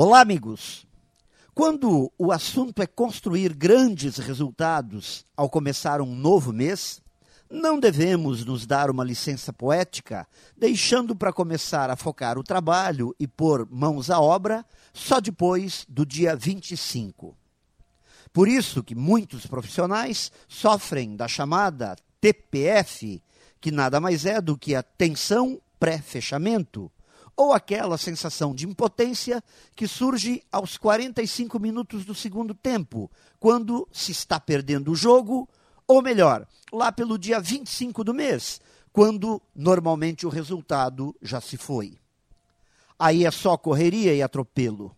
Olá, amigos! Quando o assunto é construir grandes resultados ao começar um novo mês, não devemos nos dar uma licença poética, deixando para começar a focar o trabalho e pôr mãos à obra só depois do dia 25. Por isso que muitos profissionais sofrem da chamada TPF, que nada mais é do que a tensão pré-fechamento ou aquela sensação de impotência que surge aos 45 minutos do segundo tempo, quando se está perdendo o jogo, ou melhor, lá pelo dia 25 do mês, quando normalmente o resultado já se foi. Aí é só correria e atropelo.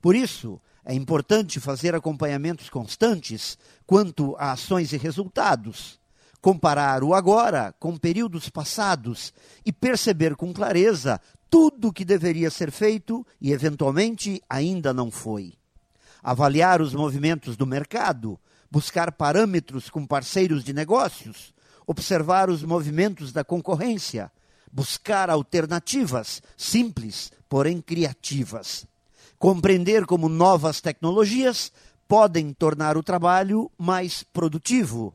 Por isso, é importante fazer acompanhamentos constantes quanto a ações e resultados comparar o agora com períodos passados e perceber com clareza tudo o que deveria ser feito e, eventualmente, ainda não foi. Avaliar os movimentos do mercado, buscar parâmetros com parceiros de negócios, observar os movimentos da concorrência, buscar alternativas simples, porém criativas. Compreender como novas tecnologias podem tornar o trabalho mais produtivo.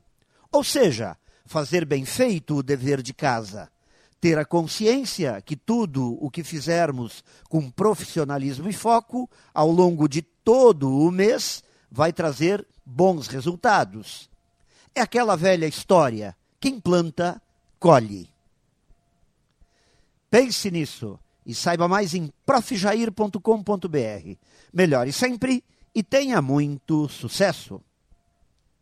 Ou seja, fazer bem feito o dever de casa, ter a consciência que tudo o que fizermos com profissionalismo e foco ao longo de todo o mês vai trazer bons resultados. É aquela velha história: quem planta, colhe. Pense nisso e saiba mais em profjair.com.br. Melhore sempre e tenha muito sucesso!